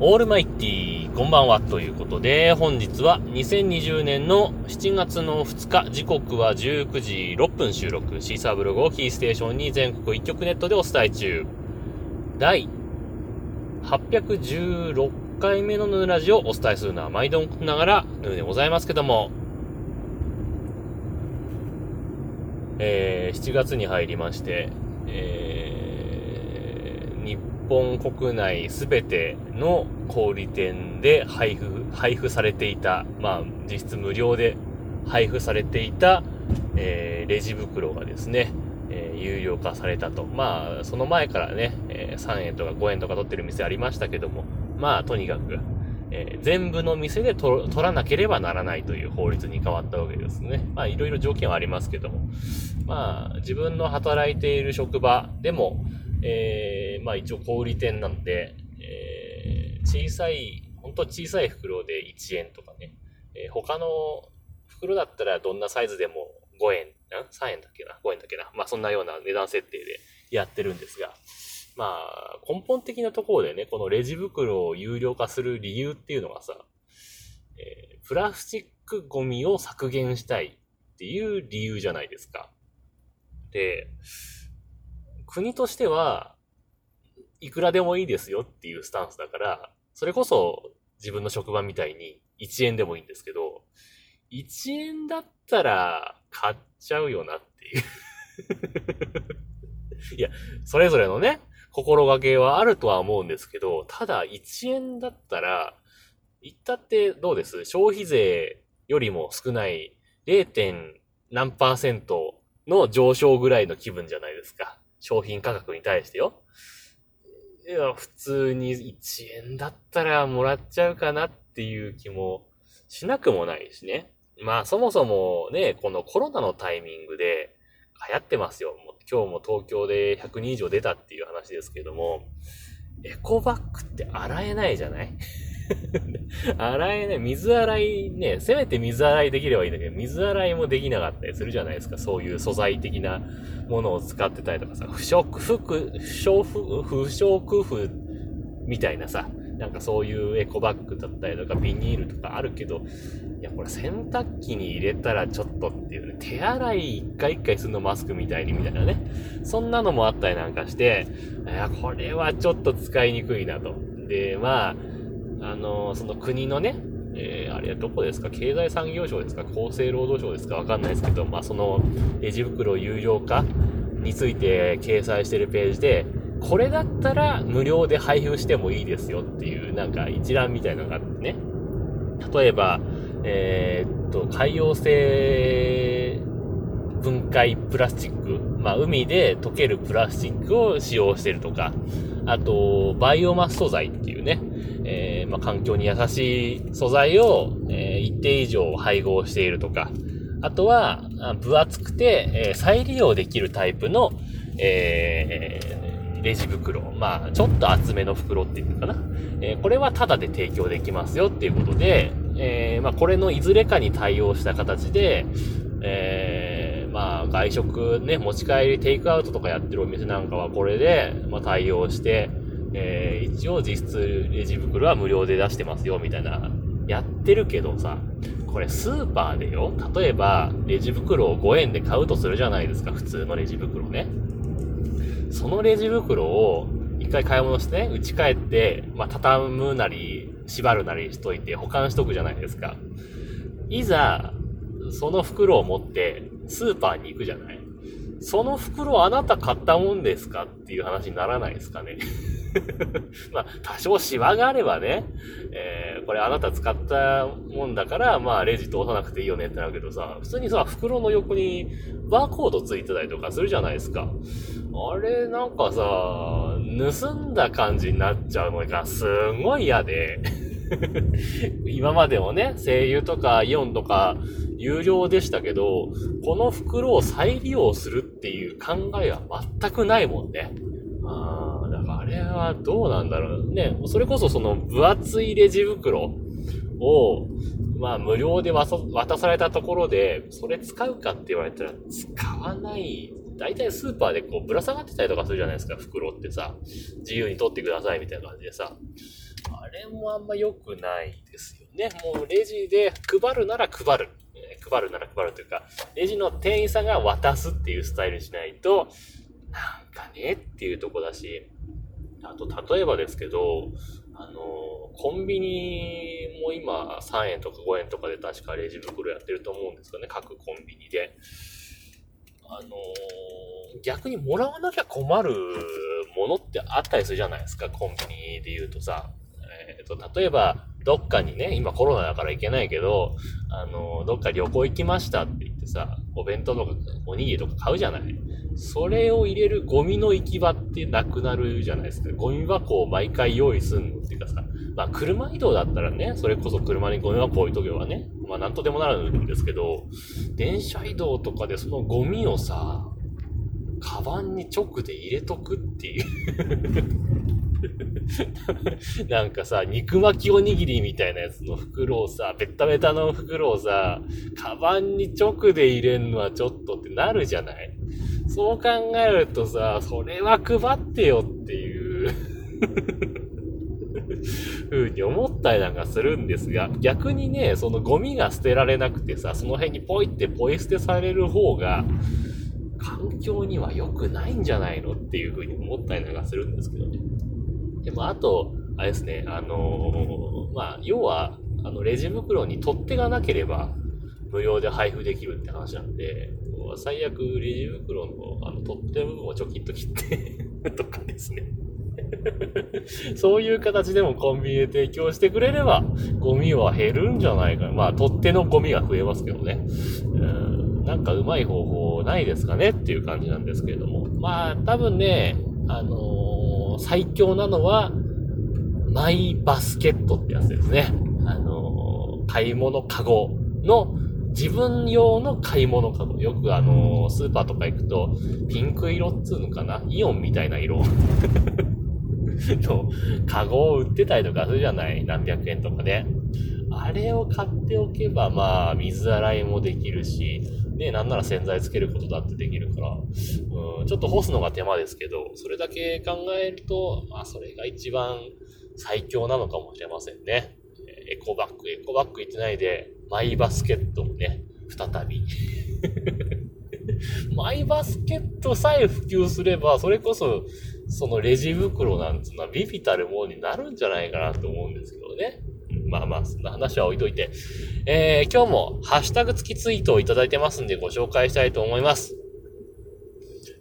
オールマイティー、こんばんは、ということで、本日は2020年の7月の2日、時刻は19時6分収録、シーサーブログをキーステーションに全国一曲ネットでお伝え中。第816回目のヌーラジをお伝えするのは毎度ながらヌーでございますけども、えー、7月に入りまして、えー、日本国内すべての小売店で配布、配布されていた、まあ、実質無料で配布されていた、えー、レジ袋がですね、えー、有料化されたと。まあ、その前からね、えー、3円とか5円とか取ってる店ありましたけども、まあ、とにかく、えー、全部の店で取らなければならないという法律に変わったわけですね。まあ、いろいろ条件はありますけども。まあ、自分の働いている職場でも、えー、まあ一応小売店なんで、えー、小さい、本当小さい袋で1円とかね、えー、他の袋だったらどんなサイズでも5円、ん ?3 円だっけな ?5 円だっけな？まあそんなような値段設定でやってるんですが、まあ根本的なところでね、このレジ袋を有料化する理由っていうのがさ、えー、プラスチックゴミを削減したいっていう理由じゃないですか。で、国としては、いくらでもいいですよっていうスタンスだから、それこそ自分の職場みたいに1円でもいいんですけど、1円だったら買っちゃうよなっていう いや、それぞれのね、心がけはあるとは思うんですけど、ただ1円だったら、言ったってどうです？消費税よりも少ない 0. 何パーセントの上昇ぐらいの気分じゃないですか。商品価格に対してよ。いや、普通に1円だったらもらっちゃうかなっていう気もしなくもないしね。まあそもそもね、このコロナのタイミングで流行ってますよ。今日も東京で100人以上出たっていう話ですけども、エコバッグって洗えないじゃない？洗えない。水洗いね、せめて水洗いできればいいんだけど、水洗いもできなかったりするじゃないですか。そういう素材的なものを使ってたりとかさ、不織布、不織布不織布みたいなさ、なんかそういうエコバッグだったりとかビニールとかあるけど、いや、これ洗濯機に入れたらちょっとっていうね、手洗い一回一回するのマスクみたいにみたいなね。そんなのもあったりなんかして、いや、これはちょっと使いにくいなと。で、まあ、あの、その国のね、えー、あれどこですか？経済産業省ですか？厚生労働省ですか？わかんないですけど、まあ、そのレジ袋有料化について掲載してるページで、これだったら無料で配布してもいいですよっていうなんか一覧みたいなのがあってね。例えば、えー、っと、海洋性分解プラスチック。まあ、海で溶けるプラスチックを使用してるとか、あと、バイオマス素材、えー、まあ、環境に優しい素材を、えー、一定以上配合しているとか、あとは、分厚くて、えー、再利用できるタイプの、え、レジ袋。まあ、ちょっと厚めの袋っていうのかな。え、これはタダで提供できますよっていうことで、え、まあ、これのいずれかに対応した形で、えー、まあ、外食ね、持ち帰りテイクアウトとかやってるお店なんかはこれで、まあ、対応して、えー、一応実質レジ袋は無料で出してますよ、みたいな、やってるけどさ、これスーパーでよ、例えば、レジ袋を5円で買うとするじゃないですか、普通のレジ袋ね。そのレジ袋を一回買い物してね、打ち帰って、まあ、畳むなり、縛るなりしといて保管しとくじゃないですか。いざ、その袋を持ってスーパーに行くじゃない。その袋あなた買ったもんですかっていう話にならないですかね。まあ、多少シワがあればね、えー、これあなた使ったもんだから、まあ、レジ通さなくていいよねってなるけどさ、普通にさ、袋の横にバーコードついてたりとかするじゃないですか。あれ、なんかさ、盗んだ感じになっちゃうのがすんごい嫌で 今までもね、声優とかイオンとか有料でしたけど、この袋を再利用するっていう考えは全くないもんね。あれはどうなんだろうね。それこそその分厚いレジ袋を、まあ無料で渡されたところで、それ使うかって言われたら使わない。大体スーパーでこうぶら下がってたりとかするじゃないですか、袋ってさ。自由に取ってくださいみたいな感じでさ。あれもあんま良くないですよね。もうレジで配るなら配る。え配るなら配るというか、レジの店員さんが渡すっていうスタイルにしないと、なんかねっていうとこだし、あと、例えばですけど、あの、コンビニも今3円とか5円とかで確かレジ袋やってると思うんですよね、各コンビニで。あの逆にもらわなきゃ困るものってあったりするじゃないですか、コンビニで言うとさ。えっ、と、例えば、どっかにね、今コロナだから行けないけど、あのどっか旅行行きましたって言ってさ、お弁当とかおにぎりとか買うじゃないそれを入れるゴミの行き場ってなくなるじゃないですか。ゴミ箱を毎回用意すんのっていうかさ、まあ車移動だったらね、それこそ車にゴミ箱置いとけばね、まあなんとでもなるんですけど、電車移動とかでそのゴミをさ、カバンに直で入れとくっていう なんかさ、肉巻きおにぎりみたいなやつの袋をさ、ベッタベタの袋をさ、カバンに直で入れんのはちょっとってなるじゃない？そう考えるとさ、それは配ってよっていう。ふうに思ったりなんかするんですが、逆にね、そのゴミが捨てられなくてさ、その辺にポイってポイ捨てされる方が、環境には良くないんじゃないの？っていうふうに思ったりなんかするんですけどね。でも、あと、あれですね、あのーまあ、要は、あの、レジ袋に取っ手がなければ、無料で配布できるって話なんで、最悪、レジ袋の、あの、取っ手部分をちょきっと切って とかですね。そういう形でもコンビニで提供してくれれば、ゴミは減るんじゃないかな。まあ、取っ手のゴミが増えますけどね。うんなんかうまい方法ないですかねっていう感じなんですけれども。まあ、多分ね、あのー最強なのは、マイバスケットってやつですね。あの買い物カゴの、自分用の買い物カゴ。よくあのスーパーとか行くと、ピンク色っつうのかな？イオンみたいな色。の、カゴを売ってたりとかするじゃない？何百円とかで。あれを買っておけば、まあ、水洗いもできるし、ね、なんなら洗剤つけることだってできるから、ちょっと干すのが手間ですけど、それだけ考えると、まあ、それが一番最強なのかもしれませんね。エコバッグ、エコバッグ行ってないで、マイバスケットもね、再び。マイバスケットさえ普及すれば、それこそ、そのレジ袋なんつうのはビビたるものになるんじゃないかなと思うんですけどね。まあまあ、そんな話は置いといて。えー、今日もハッシュタグ付きツイートをいただいてますんでご紹介したいと思います。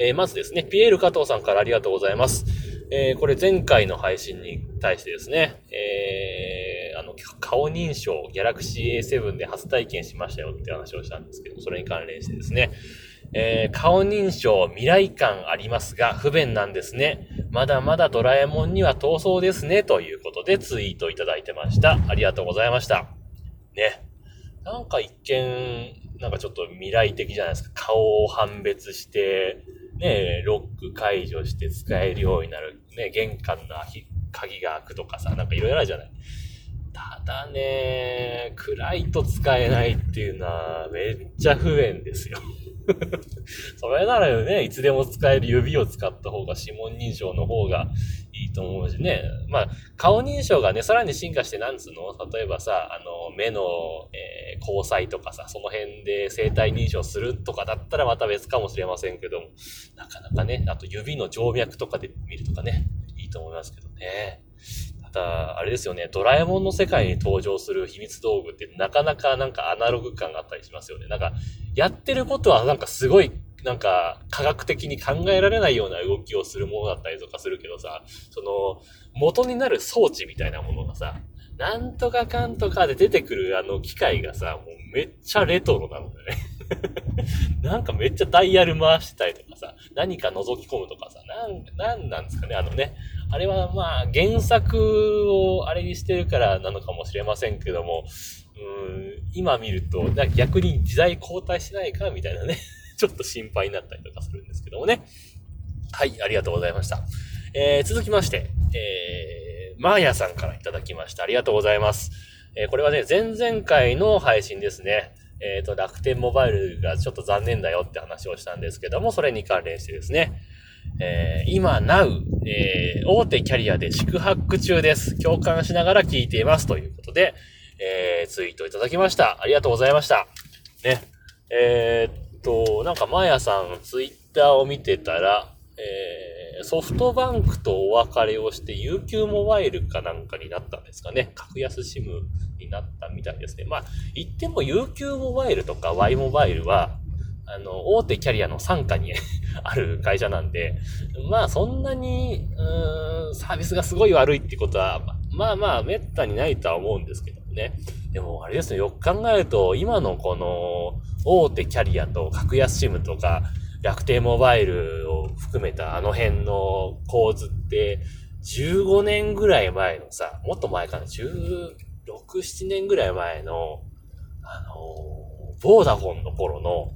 えー、まずですね、ピエール加藤さんからありがとうございます。えー、これ前回の配信に対してですね、えー、あの、顔認証、ギャラクシー A7 で初体験しましたよって話をしたんですけど、それに関連してですね、えー、顔認証未来感ありますが不便なんですね。まだまだドラえもんには逃走ですね。ということでツイートいただいてました。ありがとうございました。ね。なんか一見、なんかちょっと未来的じゃないですか。顔を判別して、ね、ロック解除して使えるようになる。ね、玄関の鍵が開くとかさ、なんかいろいろあるじゃない。ただね、暗いと使えないっていうのはめっちゃ不便ですよ。それならね、いつでも使える指を使った方が指紋認証の方がいいと思うしね。まあ、顔認証がね、さらに進化して、なんつうの？例えばさ、あの、目の、えー交際とかさ、その辺で生体認証するとかだったらまた別かもしれませんけども、なかなかね、あと指の静脈とかで見るとかね、いいと思いますけどね。た、あれですよね、ドラえもんの世界に登場する秘密道具ってなかなかなんかアナログ感があったりしますよね。なんか、やってることはなんかすごい、なんか科学的に考えられないような動きをするものだったりとかするけどさ、その、元になる装置みたいなものがさ、なんとかかんとかで出てくるあの機械がさ、もうめっちゃレトロなのでね。なんかめっちゃダイヤル回したりとかさ、何か覗き込むとかさ、なん、なんなんですかね、あのね。あれはまあ原作をあれにしてるからなのかもしれませんけども、うん今見ると、逆に時代交代しないかみたいなね、ちょっと心配になったりとかするんですけどもね。はい、ありがとうございました。えー、続きまして、えー、マーヤさんからいただきました。ありがとうございます。えー、これはね、前々回の配信ですね。えっ、と、楽天モバイルがちょっと残念だよって話をしたんですけども、それに関連してですね。えー、今、なう、えー、大手キャリアで宿泊中です。共感しながら聞いています。ということで、えー、ツイートいただきました。ありがとうございました。ね。えー、っと、なんか、まやさん、ツイッターを見てたら、えー、ソフトバンクとお別れをして UQ モバイルかなんかになったんですかね。格安 SIM になったみたいですね。まあ、言っても UQ モバイルとか Y モバイルは、あの、大手キャリアの傘下にある会社なんで、まあそんなに、うーん、サービスがすごい悪いってことは、まあまあ、めったにないとは思うんですけどね。でも、あれですね、よく考えると、今のこの、大手キャリアと格安 SIM とか、楽天モバイル含めたあの辺の構図って、15年ぐらい前のさ、もっと前かな、16、7年ぐらい前の、あのー、ボーダフォンの頃の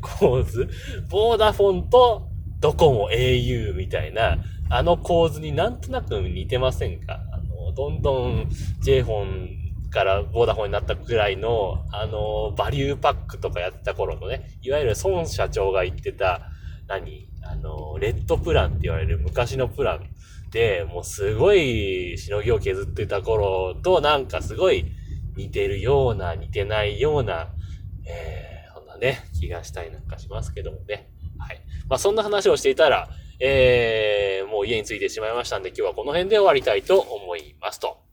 構図。ボーダフォンとドコモ au みたいな、あの構図になんとなく似てませんか？あの、どんどん j フォンからボーダフォンになったぐらいの、あの、バリューパックとかやってた頃のね、いわゆる孫社長が言ってた、何あの、レッドプランって言われる昔のプランで、もうすごいしのぎを削ってた頃となんかすごい似てるような、似てないような、えー、そんなね、気がしたりなんかしますけどもね。はい。まあそんな話をしていたら、えー、もう家に着いてしまいましたんで今日はこの辺で終わりたいと思いますと。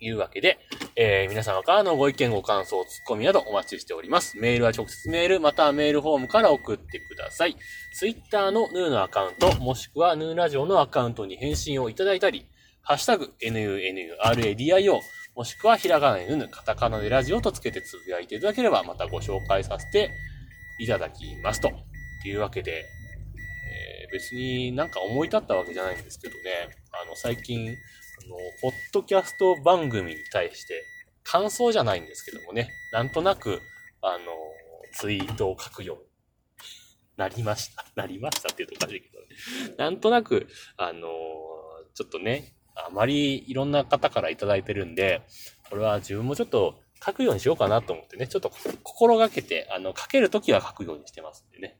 いうわけで、えー、皆様からのご意見、ご感想、ツッコミなどお待ちしております。メールは直接メール、またはメールフォームから送ってください。ツイッターのヌーのアカウント、もしくはヌーラジオのアカウントに返信をいただいたり、ハッシュタグ、nunuradio、もしくはひらがなでヌヌ、カタカナでラジオとつけてつぶやいていただければ、またご紹介させていただきますと。というわけで、えー、別になんか思い立ったわけじゃないんですけどね、あの、最近、あの、ポッドキャスト番組に対して、感想じゃないんですけどもね、なんとなく、あの、ツイートを書くようになりました。なりましたって言うとおかしいけどね。なんとなく、あの、ちょっとね、あまりいろんな方からいただいてるんで、これは自分もちょっと書くようにしようかなと思ってね、ちょっと心がけて、あの、書けるときは書くようにしてますんでね。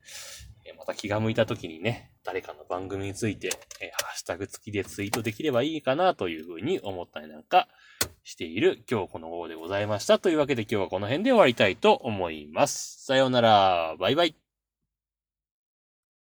また気が向いた時にね、誰かの番組について、えハッシュタグ付きでツイートできればいいかなというふうに思ったりなんかしている今日この号でございました。というわけで今日はこの辺で終わりたいと思います。さようなら。バイバイ。